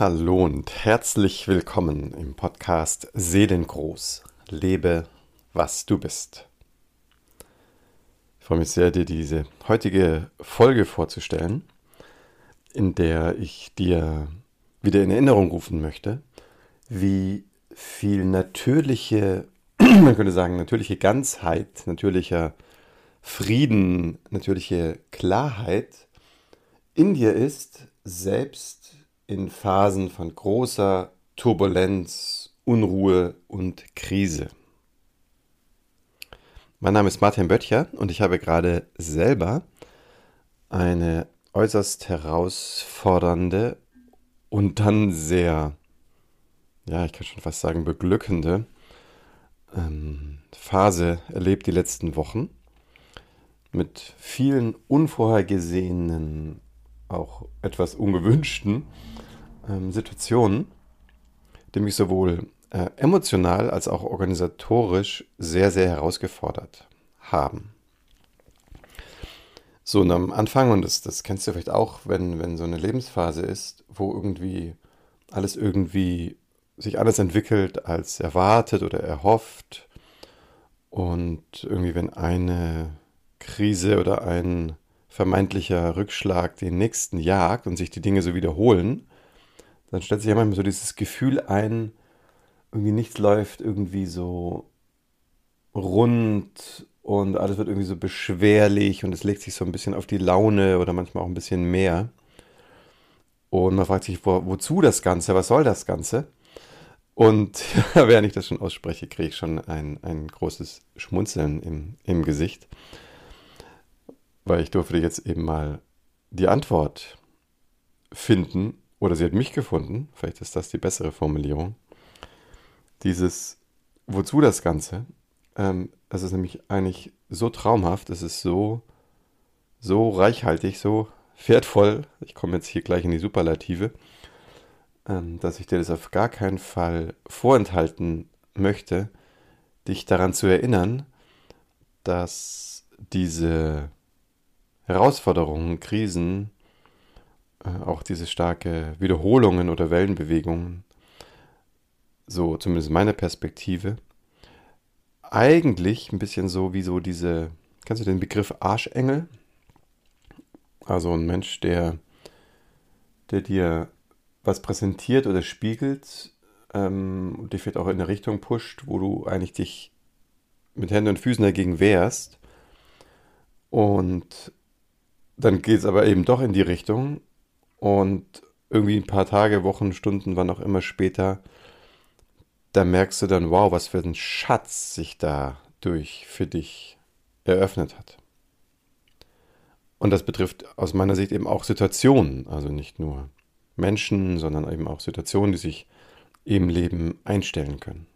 Hallo und herzlich willkommen im Podcast Seelengroß. Lebe, was du bist. Ich freue mich sehr, dir diese heutige Folge vorzustellen, in der ich dir wieder in Erinnerung rufen möchte, wie viel natürliche, man könnte sagen, natürliche Ganzheit, natürlicher Frieden, natürliche Klarheit in dir ist, selbst in Phasen von großer Turbulenz, Unruhe und Krise. Mein Name ist Martin Böttcher und ich habe gerade selber eine äußerst herausfordernde und dann sehr, ja, ich kann schon fast sagen, beglückende ähm, Phase erlebt die letzten Wochen mit vielen unvorhergesehenen, auch etwas ungewünschten ähm, Situationen, die mich sowohl äh, emotional als auch organisatorisch sehr, sehr herausgefordert haben. So, und am Anfang, und das, das kennst du vielleicht auch, wenn, wenn so eine Lebensphase ist, wo irgendwie alles irgendwie sich alles entwickelt als erwartet oder erhofft. Und irgendwie, wenn eine Krise oder ein vermeintlicher Rückschlag den nächsten jagt und sich die Dinge so wiederholen, dann stellt sich ja manchmal so dieses Gefühl ein, irgendwie nichts läuft irgendwie so rund und alles wird irgendwie so beschwerlich und es legt sich so ein bisschen auf die Laune oder manchmal auch ein bisschen mehr. Und man fragt sich, wo, wozu das Ganze, was soll das Ganze? Und während ich das schon ausspreche, kriege ich schon ein, ein großes Schmunzeln im, im Gesicht, weil ich durfte jetzt eben mal die Antwort finden oder sie hat mich gefunden, vielleicht ist das die bessere Formulierung, dieses, wozu das Ganze, ähm, es ist nämlich eigentlich so traumhaft, es ist so, so reichhaltig, so wertvoll, ich komme jetzt hier gleich in die Superlative, ähm, dass ich dir das auf gar keinen Fall vorenthalten möchte, dich daran zu erinnern, dass diese Herausforderungen, Krisen, auch diese starke Wiederholungen oder Wellenbewegungen, so zumindest meine Perspektive, eigentlich ein bisschen so wie so diese, kennst du den Begriff Arschengel? Also ein Mensch, der, der dir was präsentiert oder spiegelt ähm, und dich vielleicht auch in eine Richtung pusht, wo du eigentlich dich mit Händen und Füßen dagegen wehrst. Und dann geht es aber eben doch in die Richtung und irgendwie ein paar Tage, Wochen, Stunden, wann auch immer später, da merkst du dann, wow, was für ein Schatz sich dadurch für dich eröffnet hat. Und das betrifft aus meiner Sicht eben auch Situationen, also nicht nur Menschen, sondern eben auch Situationen, die sich im Leben einstellen können.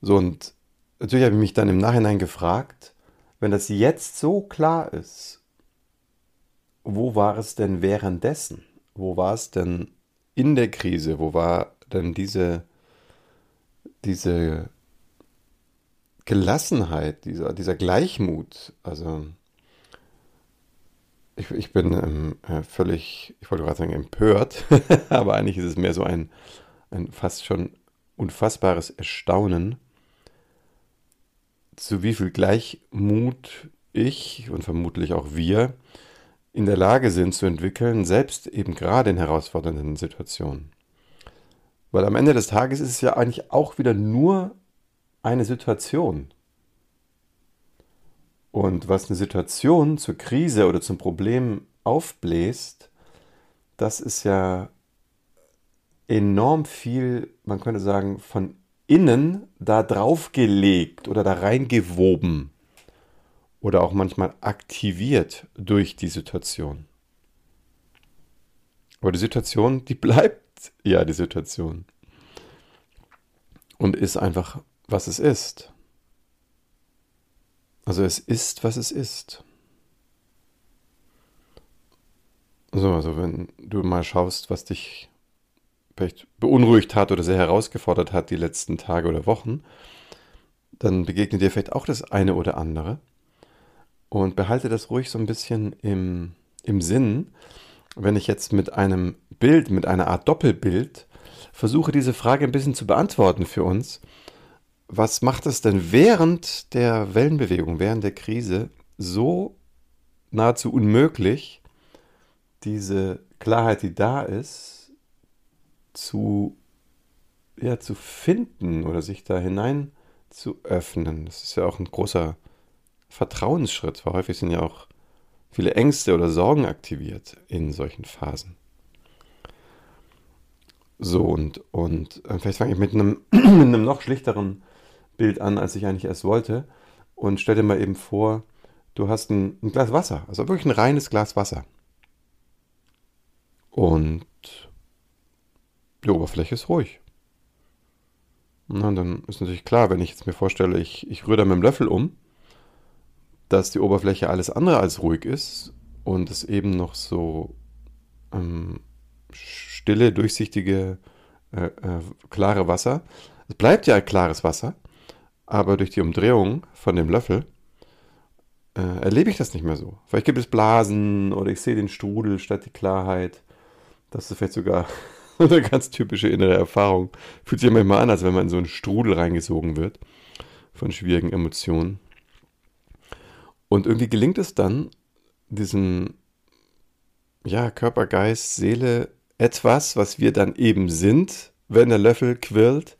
So, und natürlich habe ich mich dann im Nachhinein gefragt, wenn das jetzt so klar ist, wo war es denn währenddessen? Wo war es denn in der Krise? Wo war denn diese, diese Gelassenheit, dieser, dieser Gleichmut? Also ich, ich bin ähm, äh, völlig, ich wollte gerade sagen empört, aber eigentlich ist es mehr so ein, ein fast schon unfassbares Erstaunen, zu wie viel Gleichmut ich und vermutlich auch wir in der Lage sind zu entwickeln, selbst eben gerade in herausfordernden Situationen. Weil am Ende des Tages ist es ja eigentlich auch wieder nur eine Situation. Und was eine Situation zur Krise oder zum Problem aufbläst, das ist ja enorm viel, man könnte sagen, von innen da draufgelegt oder da reingewoben oder auch manchmal aktiviert durch die Situation. Aber die Situation, die bleibt ja die Situation. Und ist einfach, was es ist. Also es ist, was es ist. So, also wenn du mal schaust, was dich vielleicht beunruhigt hat oder sehr herausgefordert hat die letzten Tage oder Wochen, dann begegnet dir vielleicht auch das eine oder andere. Und behalte das ruhig so ein bisschen im, im Sinn, wenn ich jetzt mit einem Bild, mit einer Art Doppelbild, versuche diese Frage ein bisschen zu beantworten für uns. Was macht es denn während der Wellenbewegung, während der Krise so nahezu unmöglich, diese Klarheit, die da ist, zu, ja, zu finden oder sich da hinein zu öffnen? Das ist ja auch ein großer Vertrauensschritt, weil häufig sind ja auch viele Ängste oder Sorgen aktiviert in solchen Phasen. So, und, und äh, vielleicht fange ich mit einem, mit einem noch schlichteren Bild an, als ich eigentlich erst wollte. Und stell dir mal eben vor, du hast ein, ein Glas Wasser, also wirklich ein reines Glas Wasser. Und die Oberfläche ist ruhig. Na, dann ist natürlich klar, wenn ich jetzt mir vorstelle, ich, ich rühre da mit dem Löffel um, dass die Oberfläche alles andere als ruhig ist und es eben noch so ähm, stille, durchsichtige, äh, äh, klare Wasser. Es bleibt ja klares Wasser, aber durch die Umdrehung von dem Löffel äh, erlebe ich das nicht mehr so. Vielleicht gibt es Blasen oder ich sehe den Strudel statt die Klarheit. Das ist vielleicht sogar eine ganz typische innere Erfahrung. Fühlt sich manchmal an, als wenn man in so einen Strudel reingesogen wird von schwierigen Emotionen. Und irgendwie gelingt es dann, diesen ja, Körper, Geist, Seele, etwas, was wir dann eben sind, wenn der Löffel quirlt,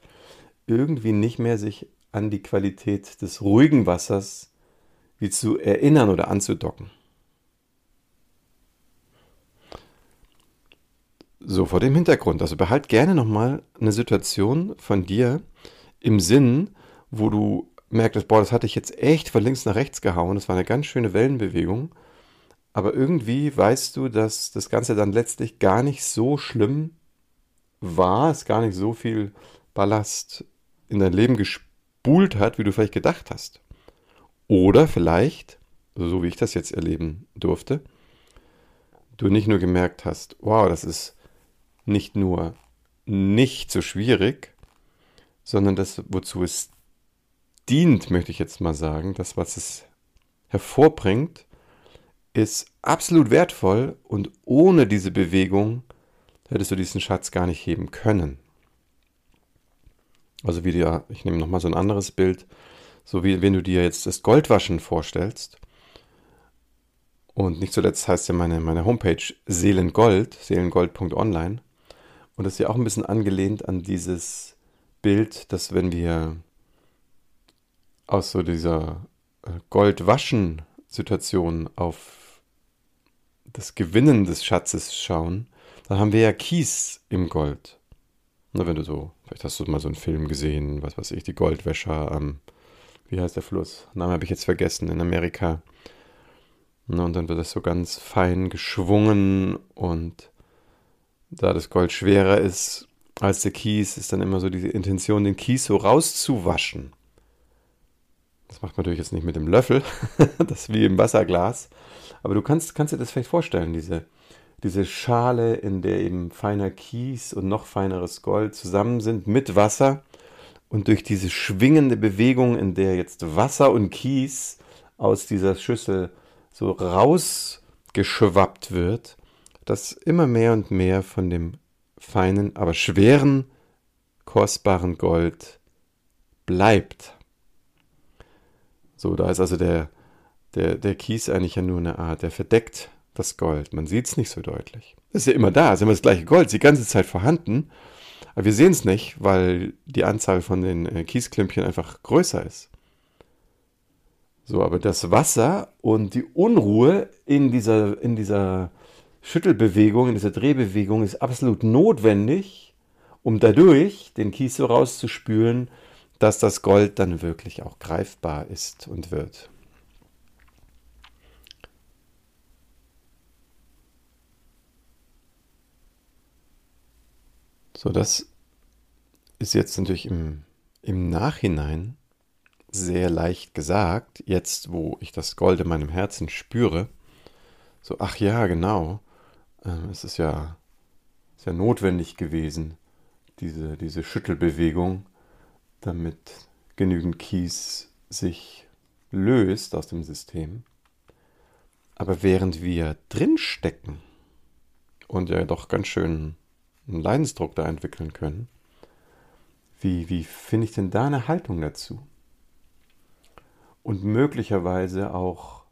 irgendwie nicht mehr sich an die Qualität des ruhigen Wassers wie zu erinnern oder anzudocken. So, vor dem Hintergrund, also behalt gerne nochmal eine Situation von dir im Sinn, wo du merktest, boah, das hatte ich jetzt echt von links nach rechts gehauen, das war eine ganz schöne Wellenbewegung, aber irgendwie weißt du, dass das Ganze dann letztlich gar nicht so schlimm war, es gar nicht so viel Ballast in dein Leben gespult hat, wie du vielleicht gedacht hast. Oder vielleicht, so wie ich das jetzt erleben durfte, du nicht nur gemerkt hast, wow, das ist nicht nur nicht so schwierig, sondern das, wozu es dient, möchte ich jetzt mal sagen, das, was es hervorbringt, ist absolut wertvoll und ohne diese Bewegung hättest du diesen Schatz gar nicht heben können. Also wie dir, ich nehme nochmal so ein anderes Bild, so wie wenn du dir jetzt das Goldwaschen vorstellst. Und nicht zuletzt heißt ja meine, meine Homepage Seelengold, seelengold.online. Und das ist ja auch ein bisschen angelehnt an dieses Bild, dass wenn wir aus so dieser äh, Goldwaschen-Situation auf das Gewinnen des Schatzes schauen, dann haben wir ja Kies im Gold. Na, wenn du so, vielleicht hast du mal so einen Film gesehen, was weiß ich, die Goldwäscher am, wie heißt der Fluss? Name habe ich jetzt vergessen, in Amerika. Na, und dann wird das so ganz fein geschwungen und da das Gold schwerer ist als der Kies, ist dann immer so die Intention, den Kies so rauszuwaschen. Das macht man natürlich jetzt nicht mit dem Löffel, das ist wie im Wasserglas. Aber du kannst, kannst dir das vielleicht vorstellen, diese, diese Schale, in der eben feiner Kies und noch feineres Gold zusammen sind mit Wasser. Und durch diese schwingende Bewegung, in der jetzt Wasser und Kies aus dieser Schüssel so rausgeschwappt wird, dass immer mehr und mehr von dem feinen, aber schweren, kostbaren Gold bleibt. So, da ist also der, der, der Kies eigentlich ja nur eine Art, der verdeckt das Gold. Man sieht es nicht so deutlich. Das ist ja immer da, es ist immer das gleiche Gold, ist die ganze Zeit vorhanden. Aber wir sehen es nicht, weil die Anzahl von den äh, Kiesklümpchen einfach größer ist. So, aber das Wasser und die Unruhe in dieser, in dieser Schüttelbewegung, in dieser Drehbewegung ist absolut notwendig, um dadurch den Kies so rauszuspülen, dass das Gold dann wirklich auch greifbar ist und wird. So, das ist jetzt natürlich im, im Nachhinein sehr leicht gesagt, jetzt wo ich das Gold in meinem Herzen spüre. So, ach ja, genau, äh, es ist ja, ja notwendig gewesen, diese, diese Schüttelbewegung, damit genügend Kies sich löst aus dem System. Aber während wir drinstecken und ja doch ganz schön einen Leidensdruck da entwickeln können. Wie, wie finde ich denn da eine Haltung dazu? Und möglicherweise auch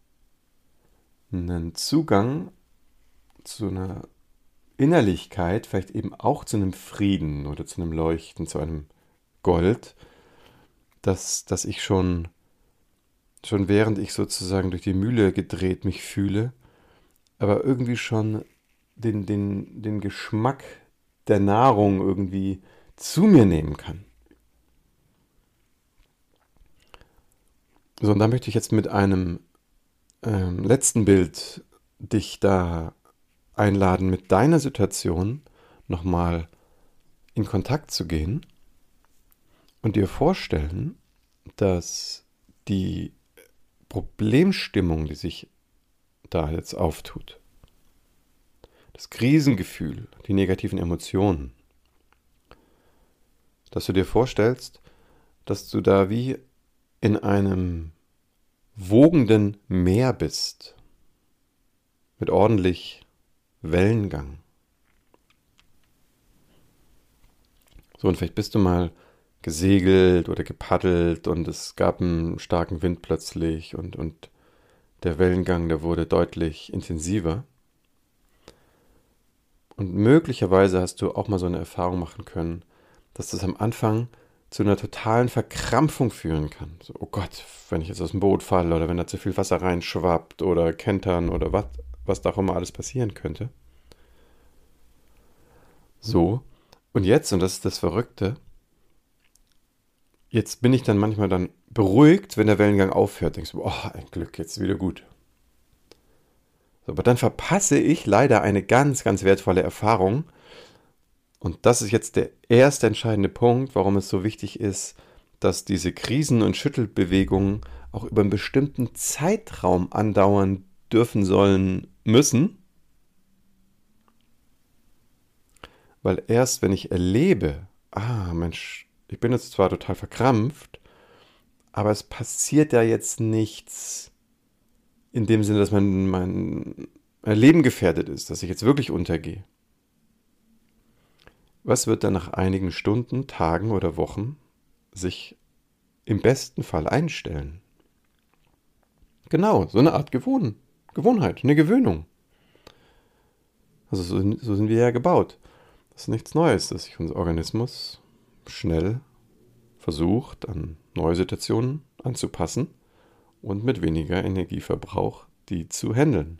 einen Zugang zu einer Innerlichkeit, vielleicht eben auch zu einem Frieden oder zu einem Leuchten, zu einem Gold, dass, dass ich schon, schon während ich sozusagen durch die Mühle gedreht mich fühle, aber irgendwie schon den, den, den Geschmack der Nahrung irgendwie zu mir nehmen kann. So, und da möchte ich jetzt mit einem ähm, letzten Bild dich da einladen, mit deiner Situation nochmal in Kontakt zu gehen und dir vorstellen, dass die Problemstimmung, die sich da jetzt auftut, das Krisengefühl, die negativen Emotionen, dass du dir vorstellst, dass du da wie in einem wogenden Meer bist, mit ordentlich Wellengang. So, und vielleicht bist du mal gesegelt oder gepaddelt und es gab einen starken Wind plötzlich und, und der Wellengang, der wurde deutlich intensiver. Und möglicherweise hast du auch mal so eine Erfahrung machen können, dass das am Anfang zu einer totalen Verkrampfung führen kann. So, oh Gott, wenn ich jetzt aus dem Boot falle oder wenn da zu viel Wasser reinschwappt oder kentern oder was, was da auch immer alles passieren könnte. So, und jetzt, und das ist das Verrückte, jetzt bin ich dann manchmal dann beruhigt, wenn der Wellengang aufhört. Denkst du, oh, ein Glück, jetzt wieder gut. So, aber dann verpasse ich leider eine ganz, ganz wertvolle Erfahrung, und das ist jetzt der erste entscheidende Punkt, warum es so wichtig ist, dass diese Krisen- und Schüttelbewegungen auch über einen bestimmten Zeitraum andauern dürfen, sollen, müssen. Weil erst wenn ich erlebe, ah Mensch, ich bin jetzt zwar total verkrampft, aber es passiert ja jetzt nichts in dem Sinne, dass mein, mein Leben gefährdet ist, dass ich jetzt wirklich untergehe. Was wird dann nach einigen Stunden, Tagen oder Wochen sich im besten Fall einstellen? Genau, so eine Art Gewohn Gewohnheit, eine Gewöhnung. Also so, so sind wir ja gebaut. Das ist nichts Neues, dass sich unser Organismus schnell versucht, an neue Situationen anzupassen und mit weniger Energieverbrauch die zu handeln.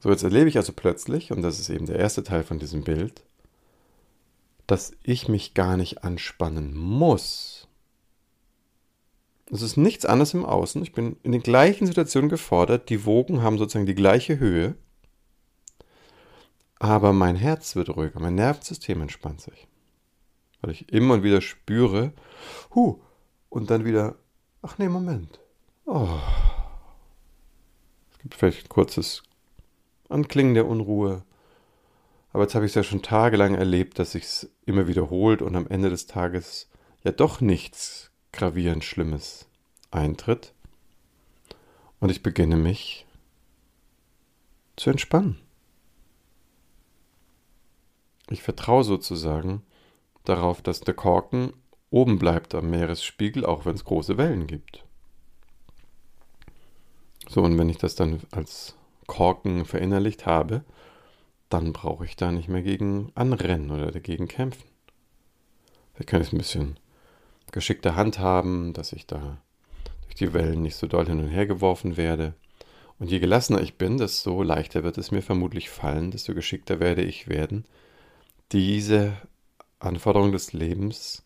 So, jetzt erlebe ich also plötzlich, und das ist eben der erste Teil von diesem Bild, dass ich mich gar nicht anspannen muss. Es ist nichts anderes im Außen. Ich bin in den gleichen Situationen gefordert. Die Wogen haben sozusagen die gleiche Höhe. Aber mein Herz wird ruhiger, mein Nervensystem entspannt sich. Weil ich immer und wieder spüre, hu, und dann wieder, ach nee, Moment. Oh. Es gibt vielleicht ein kurzes Anklingen der Unruhe. Aber jetzt habe ich es ja schon tagelang erlebt, dass sich es immer wiederholt und am Ende des Tages ja doch nichts gravierend Schlimmes eintritt. Und ich beginne mich zu entspannen. Ich vertraue sozusagen darauf, dass der Korken oben bleibt am Meeresspiegel, auch wenn es große Wellen gibt. So, und wenn ich das dann als Korken verinnerlicht habe, dann brauche ich da nicht mehr gegen anrennen oder dagegen kämpfen. Vielleicht kann ich es ein bisschen geschickter handhaben, dass ich da durch die Wellen nicht so doll hin und her geworfen werde. Und je gelassener ich bin, desto leichter wird es mir vermutlich fallen, desto geschickter werde ich werden, diese Anforderung des Lebens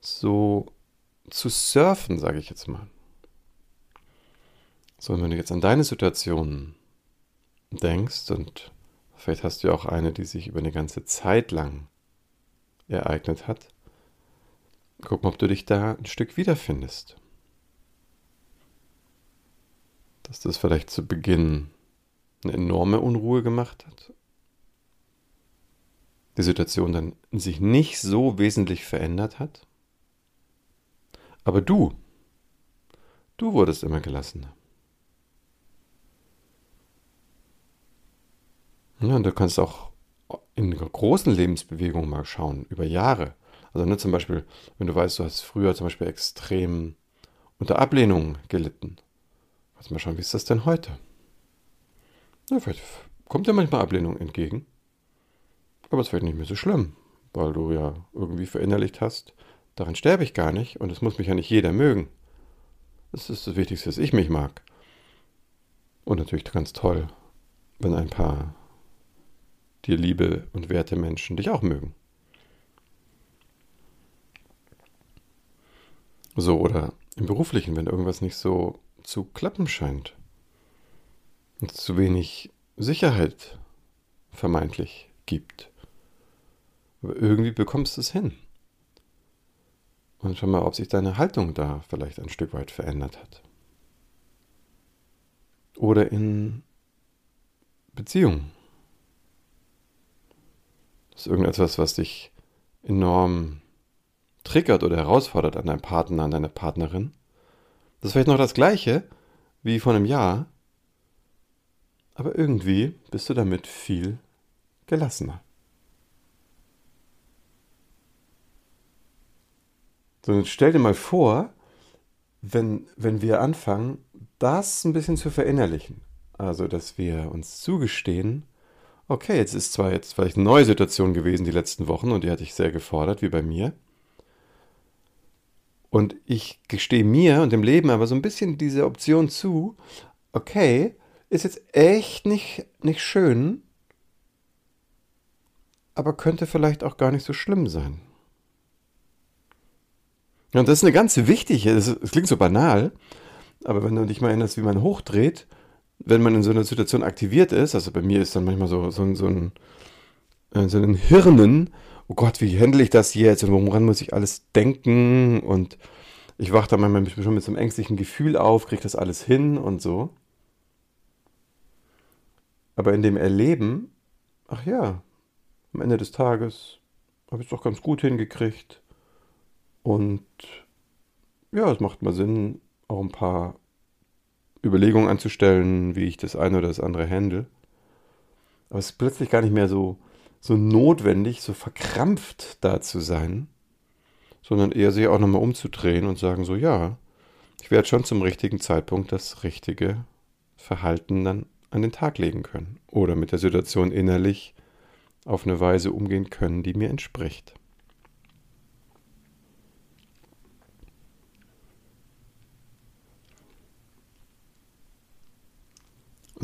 so zu surfen, sage ich jetzt mal. So, und wenn du jetzt an deine Situation denkst, und vielleicht hast du ja auch eine, die sich über eine ganze Zeit lang ereignet hat, guck mal, ob du dich da ein Stück wiederfindest. Dass das vielleicht zu Beginn eine enorme Unruhe gemacht hat. Die Situation dann sich nicht so wesentlich verändert hat. Aber du, du wurdest immer gelassener. Ja, du kannst auch in großen Lebensbewegungen mal schauen, über Jahre. Also ne, zum Beispiel, wenn du weißt, du hast früher zum Beispiel extrem unter Ablehnung gelitten. Kannst mal schauen, wie ist das denn heute? Ja, vielleicht kommt dir manchmal Ablehnung entgegen. Aber es wird nicht mehr so schlimm, weil du ja irgendwie verinnerlicht hast, daran sterbe ich gar nicht und es muss mich ja nicht jeder mögen. Das ist das Wichtigste, dass ich mich mag. Und natürlich ganz toll, wenn ein paar dir liebe und werte Menschen dich auch mögen. So, oder im Beruflichen, wenn irgendwas nicht so zu klappen scheint. Und es zu wenig Sicherheit vermeintlich gibt. Aber irgendwie bekommst du es hin. Und schau mal, ob sich deine Haltung da vielleicht ein Stück weit verändert hat. Oder in Beziehungen. Das ist irgendetwas, was dich enorm triggert oder herausfordert an deinem Partner, an deiner Partnerin. Das ist vielleicht noch das gleiche wie vor einem Jahr, aber irgendwie bist du damit viel gelassener. So, jetzt stell dir mal vor, wenn, wenn wir anfangen, das ein bisschen zu verinnerlichen. Also, dass wir uns zugestehen, okay, jetzt ist zwar jetzt vielleicht eine neue Situation gewesen die letzten Wochen und die hatte ich sehr gefordert, wie bei mir. Und ich gestehe mir und dem Leben aber so ein bisschen diese Option zu, okay, ist jetzt echt nicht, nicht schön, aber könnte vielleicht auch gar nicht so schlimm sein. Und das ist eine ganz wichtige, es klingt so banal, aber wenn du dich mal erinnerst, wie man hochdreht, wenn man in so einer Situation aktiviert ist, also bei mir ist dann manchmal so, so, so, ein, äh, so ein Hirnen, oh Gott, wie handle ich das jetzt und woran muss ich alles denken und ich wache da manchmal schon mit so einem ängstlichen Gefühl auf, kriege das alles hin und so. Aber in dem Erleben, ach ja, am Ende des Tages habe ich es doch ganz gut hingekriegt. Und ja, es macht mal Sinn, auch ein paar Überlegungen anzustellen, wie ich das eine oder das andere handle. Aber es ist plötzlich gar nicht mehr so, so notwendig, so verkrampft da zu sein, sondern eher sich auch nochmal umzudrehen und sagen so, ja, ich werde schon zum richtigen Zeitpunkt das richtige Verhalten dann an den Tag legen können oder mit der Situation innerlich auf eine Weise umgehen können, die mir entspricht.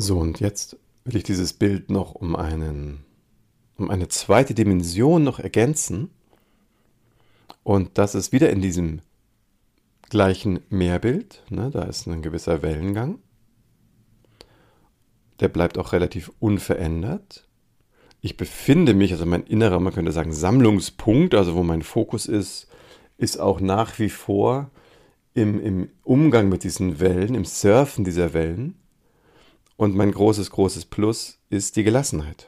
So, und jetzt will ich dieses Bild noch um, einen, um eine zweite Dimension noch ergänzen. Und das ist wieder in diesem gleichen Meerbild. Ne, da ist ein gewisser Wellengang. Der bleibt auch relativ unverändert. Ich befinde mich, also mein innerer, man könnte sagen, Sammlungspunkt, also wo mein Fokus ist, ist auch nach wie vor im, im Umgang mit diesen Wellen, im Surfen dieser Wellen. Und mein großes, großes Plus ist die Gelassenheit.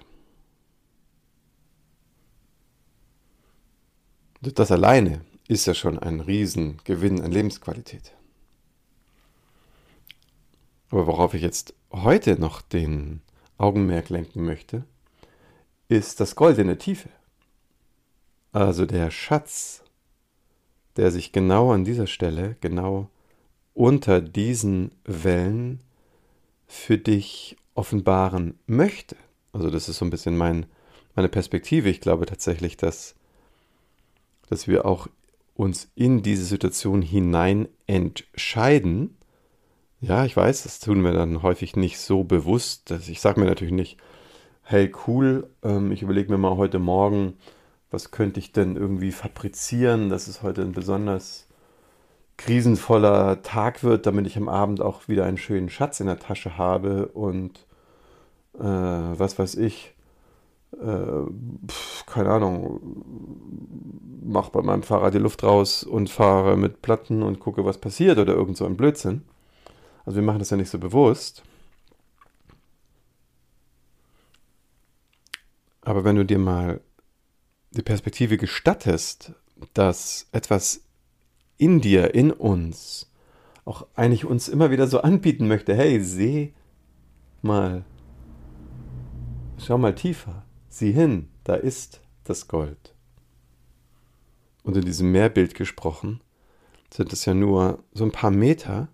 Das alleine ist ja schon ein Riesengewinn an Lebensqualität. Aber worauf ich jetzt heute noch den Augenmerk lenken möchte, ist das goldene Tiefe. Also der Schatz, der sich genau an dieser Stelle, genau unter diesen Wellen für dich offenbaren möchte. Also das ist so ein bisschen mein, meine Perspektive. Ich glaube tatsächlich, dass, dass wir auch uns in diese Situation hinein entscheiden. Ja, ich weiß, das tun wir dann häufig nicht so bewusst. Dass ich sage mir natürlich nicht, hey cool, ähm, ich überlege mir mal heute Morgen, was könnte ich denn irgendwie fabrizieren, dass es heute ein besonders krisenvoller Tag wird, damit ich am Abend auch wieder einen schönen Schatz in der Tasche habe und äh, was weiß ich, äh, pf, keine Ahnung, mach bei meinem Fahrrad die Luft raus und fahre mit Platten und gucke, was passiert oder irgend so ein Blödsinn. Also wir machen das ja nicht so bewusst. Aber wenn du dir mal die Perspektive gestattest, dass etwas in dir, in uns, auch eigentlich uns immer wieder so anbieten möchte, hey, seh mal, schau mal tiefer, sieh hin, da ist das Gold. Und in diesem Meerbild gesprochen sind es ja nur so ein paar Meter,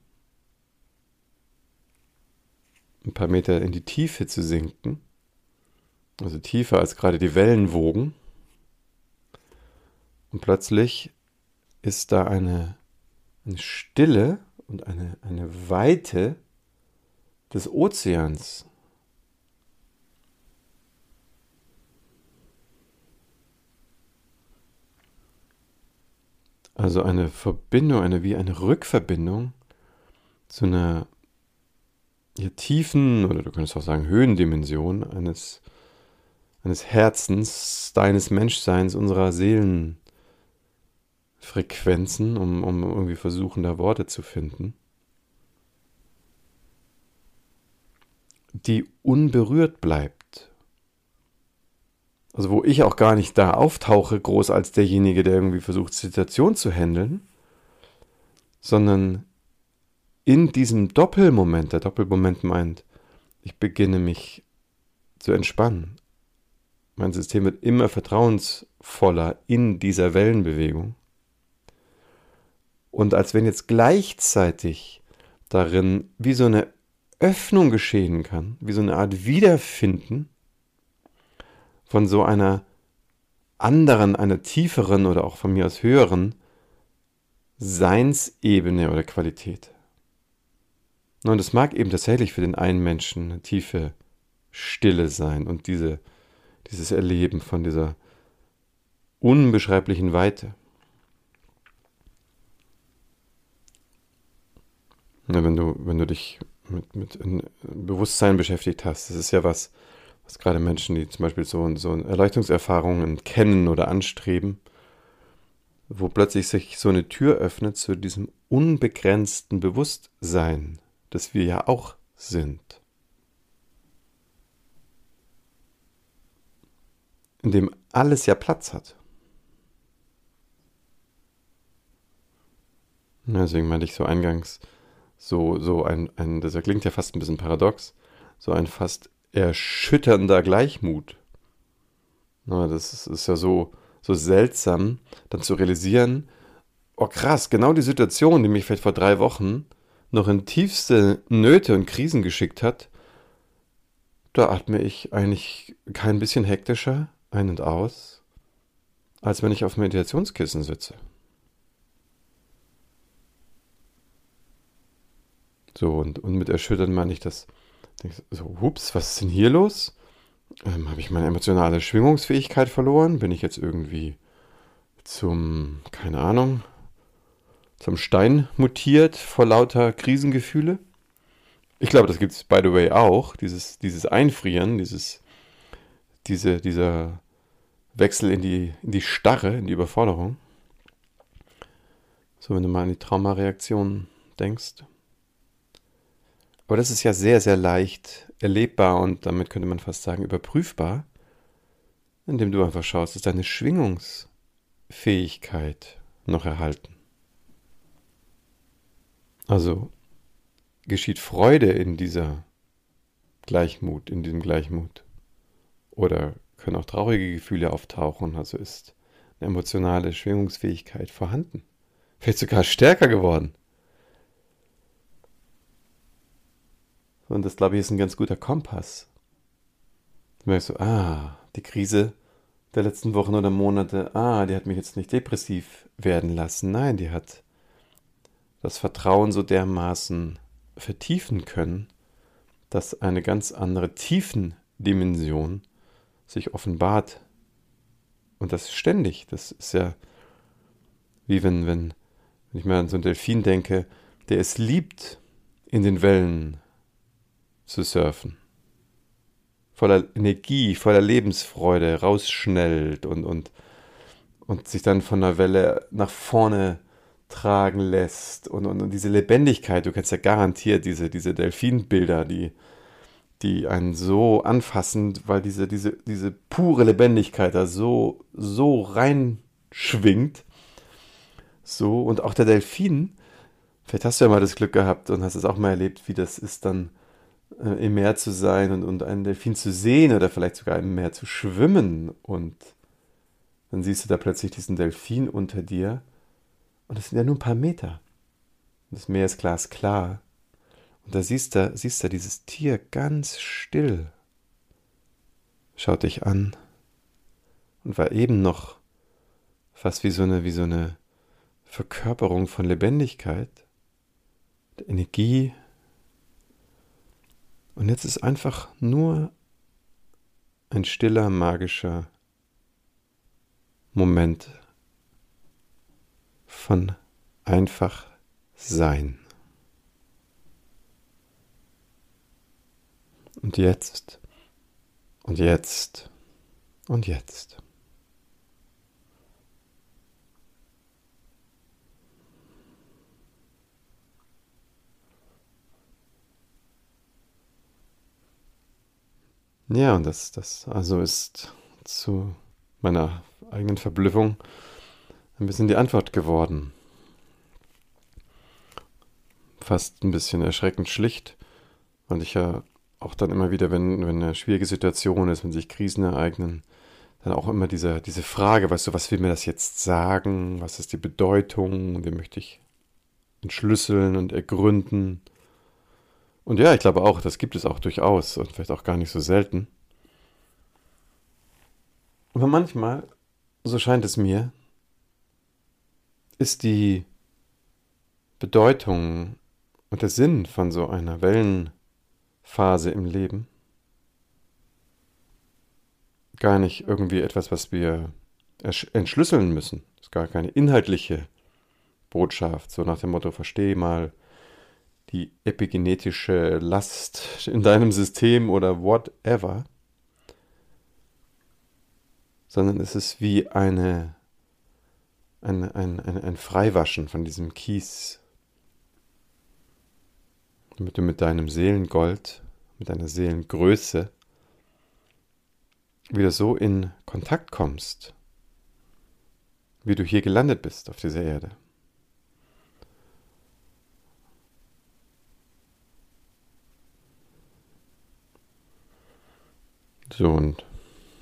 ein paar Meter in die Tiefe zu sinken, also tiefer als gerade die Wellen wogen. Und plötzlich ist da eine, eine Stille und eine, eine Weite des Ozeans. Also eine Verbindung, eine wie eine Rückverbindung zu einer ja, tiefen oder du könntest auch sagen Höhendimension eines, eines Herzens, deines Menschseins, unserer Seelenfrequenzen, um, um irgendwie versuchen, da Worte zu finden, die unberührt bleibt. Also wo ich auch gar nicht da auftauche, groß als derjenige, der irgendwie versucht, Situation zu handeln, sondern in diesem Doppelmoment, der Doppelmoment meint, ich beginne mich zu entspannen. Mein System wird immer vertrauensvoller in dieser Wellenbewegung. Und als wenn jetzt gleichzeitig darin wie so eine Öffnung geschehen kann, wie so eine Art Wiederfinden, von so einer anderen, einer tieferen oder auch von mir aus höheren Seinsebene oder Qualität. Und es mag eben tatsächlich für den einen Menschen eine tiefe Stille sein und diese, dieses Erleben von dieser unbeschreiblichen Weite. Ja, wenn, du, wenn du dich mit, mit Bewusstsein beschäftigt hast, das ist ja was, was gerade Menschen, die zum Beispiel so, so Erleuchtungserfahrungen kennen oder anstreben, wo plötzlich sich so eine Tür öffnet zu diesem unbegrenzten Bewusstsein, das wir ja auch sind. In dem alles ja Platz hat. Deswegen meinte ich so eingangs, so, so ein, ein, das klingt ja fast ein bisschen paradox, so ein fast erschütternder Gleichmut. Na, das ist, ist ja so, so seltsam, dann zu realisieren, oh krass, genau die Situation, die mich vielleicht vor drei Wochen noch in tiefste Nöte und Krisen geschickt hat, da atme ich eigentlich kein bisschen hektischer ein und aus, als wenn ich auf Meditationskissen sitze. So, und, und mit erschüttern meine ich das so, hups, was ist denn hier los? Ähm, Habe ich meine emotionale Schwingungsfähigkeit verloren? Bin ich jetzt irgendwie zum, keine Ahnung, zum Stein mutiert vor lauter Krisengefühle? Ich glaube, das gibt es, by the way, auch. Dieses, dieses Einfrieren, dieses, diese, dieser Wechsel in die, in die Starre, in die Überforderung. So, wenn du mal an die Traumareaktion denkst. Aber das ist ja sehr, sehr leicht erlebbar und damit könnte man fast sagen überprüfbar, indem du einfach schaust, ist deine Schwingungsfähigkeit noch erhalten. Also geschieht Freude in dieser Gleichmut, in diesem Gleichmut. Oder können auch traurige Gefühle auftauchen, also ist eine emotionale Schwingungsfähigkeit vorhanden. Vielleicht sogar stärker geworden. Und das, glaube ich, ist ein ganz guter Kompass. Du merkst so, ah, die Krise der letzten Wochen oder Monate, ah, die hat mich jetzt nicht depressiv werden lassen. Nein, die hat das Vertrauen so dermaßen vertiefen können, dass eine ganz andere Tiefendimension sich offenbart. Und das ständig. Das ist ja wie wenn, wenn, wenn ich mal an so einen Delfin denke, der es liebt, in den Wellen zu surfen. Voller Energie, voller Lebensfreude rausschnellt und, und, und sich dann von der Welle nach vorne tragen lässt. Und, und, und diese Lebendigkeit, du kennst ja garantiert diese, diese Delfinbilder, die, die einen so anfassen, weil diese, diese, diese pure Lebendigkeit da so, so reinschwingt. So, und auch der Delfin, vielleicht hast du ja mal das Glück gehabt und hast es auch mal erlebt, wie das ist dann äh, im Meer zu sein und, und einen Delfin zu sehen oder vielleicht sogar im Meer zu schwimmen und dann siehst du da plötzlich diesen Delfin unter dir und das sind ja nur ein paar Meter. Das Meer ist glasklar. Und da siehst du, siehst du dieses Tier ganz still. Schaut dich an und war eben noch fast wie so eine, wie so eine Verkörperung von Lebendigkeit, Energie. Und jetzt ist einfach nur ein stiller, magischer Moment von einfach Sein. Und jetzt, und jetzt, und jetzt. Ja, und das, das also ist zu meiner eigenen Verblüffung ein bisschen die Antwort geworden. Fast ein bisschen erschreckend schlicht, weil ich ja auch dann immer wieder, wenn, wenn eine schwierige Situation ist, wenn sich Krisen ereignen, dann auch immer diese, diese Frage, weißt du, was will mir das jetzt sagen? Was ist die Bedeutung? Wie möchte ich entschlüsseln und ergründen? Und ja, ich glaube auch, das gibt es auch durchaus und vielleicht auch gar nicht so selten. Aber manchmal, so scheint es mir, ist die Bedeutung und der Sinn von so einer Wellenphase im Leben gar nicht irgendwie etwas, was wir entschlüsseln müssen. Das ist gar keine inhaltliche Botschaft, so nach dem Motto, verstehe mal die epigenetische Last in deinem System oder whatever, sondern es ist wie eine, eine, ein, ein, ein Freiwaschen von diesem Kies, damit du mit deinem Seelengold, mit deiner Seelengröße wieder so in Kontakt kommst, wie du hier gelandet bist auf dieser Erde. So, und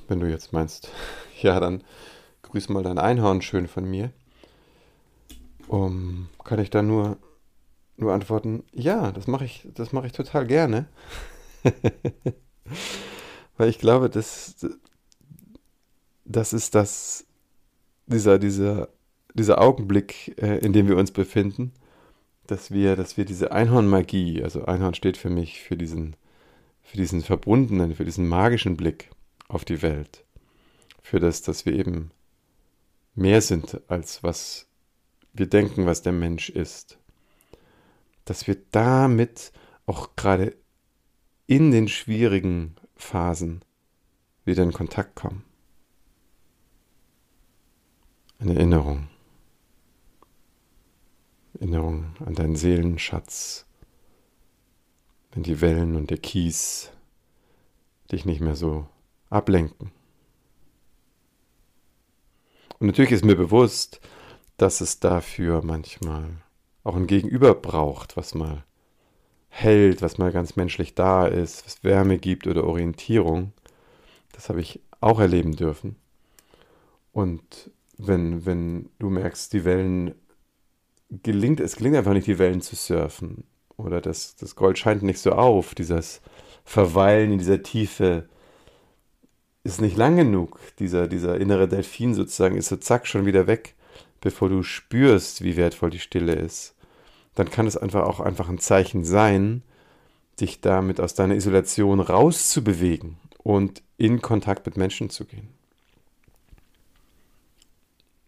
wenn du jetzt meinst, ja, dann grüß mal dein Einhorn schön von mir. Um, kann ich da nur, nur antworten, ja, das mache ich, das mache ich total gerne. Weil ich glaube, das, das ist das, dieser, dieser, dieser Augenblick, äh, in dem wir uns befinden, dass wir, dass wir diese Einhornmagie, also Einhorn steht für mich für diesen, für diesen verbundenen, für diesen magischen Blick auf die Welt, für das, dass wir eben mehr sind, als was wir denken, was der Mensch ist. Dass wir damit auch gerade in den schwierigen Phasen wieder in Kontakt kommen. Eine Erinnerung. Erinnerung an deinen Seelenschatz, wenn die Wellen und der Kies dich nicht mehr so ablenken. Und natürlich ist mir bewusst, dass es dafür manchmal auch ein Gegenüber braucht, was mal hält, was mal ganz menschlich da ist, was Wärme gibt oder Orientierung. Das habe ich auch erleben dürfen. Und wenn, wenn du merkst, die Wellen gelingt, es gelingt einfach nicht, die Wellen zu surfen. Oder das, das Gold scheint nicht so auf, dieses Verweilen in dieser Tiefe ist nicht lang genug. Dieser, dieser innere Delfin sozusagen ist so zack schon wieder weg, bevor du spürst, wie wertvoll die Stille ist. Dann kann es einfach auch einfach ein Zeichen sein, dich damit aus deiner Isolation rauszubewegen und in Kontakt mit Menschen zu gehen.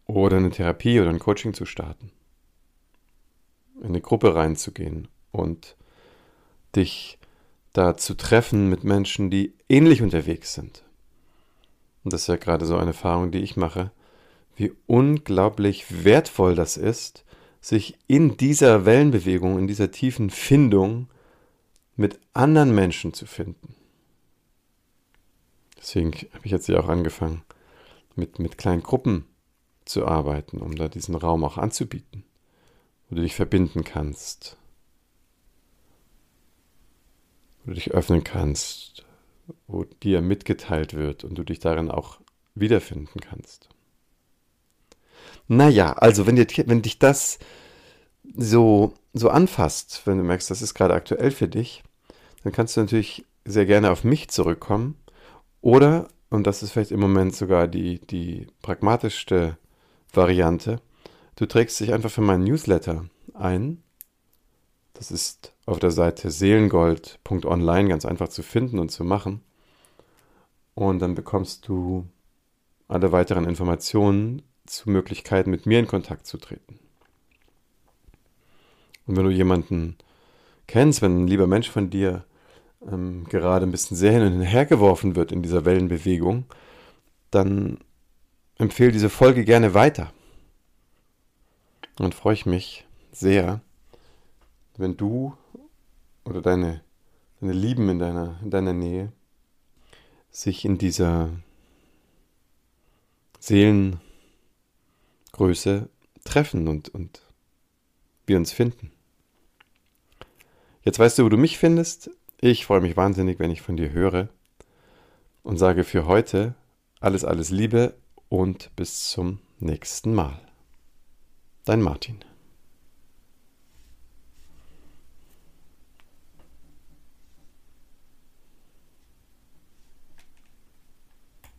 Oder eine Therapie oder ein Coaching zu starten. In eine Gruppe reinzugehen und dich da zu treffen mit Menschen, die ähnlich unterwegs sind und das ist ja gerade so eine Erfahrung, die ich mache, wie unglaublich wertvoll das ist, sich in dieser Wellenbewegung, in dieser tiefen Findung mit anderen Menschen zu finden. Deswegen habe ich jetzt ja auch angefangen, mit, mit kleinen Gruppen zu arbeiten, um da diesen Raum auch anzubieten, wo du dich verbinden kannst. Wo du dich öffnen kannst, wo dir mitgeteilt wird und du dich darin auch wiederfinden kannst. Naja, also wenn, dir, wenn dich das so, so anfasst, wenn du merkst, das ist gerade aktuell für dich, dann kannst du natürlich sehr gerne auf mich zurückkommen. Oder, und das ist vielleicht im Moment sogar die, die pragmatischste Variante, du trägst dich einfach für meinen Newsletter ein. Das ist auf der Seite seelengold.online ganz einfach zu finden und zu machen. Und dann bekommst du alle weiteren Informationen zu Möglichkeiten, mit mir in Kontakt zu treten. Und wenn du jemanden kennst, wenn ein lieber Mensch von dir ähm, gerade ein bisschen sehr hin und her geworfen wird in dieser Wellenbewegung, dann empfehle diese Folge gerne weiter. Und freue ich mich sehr, wenn du oder deine, deine Lieben in deiner, in deiner Nähe sich in dieser Seelengröße treffen und, und wir uns finden. Jetzt weißt du, wo du mich findest. Ich freue mich wahnsinnig, wenn ich von dir höre und sage für heute alles, alles Liebe und bis zum nächsten Mal. Dein Martin.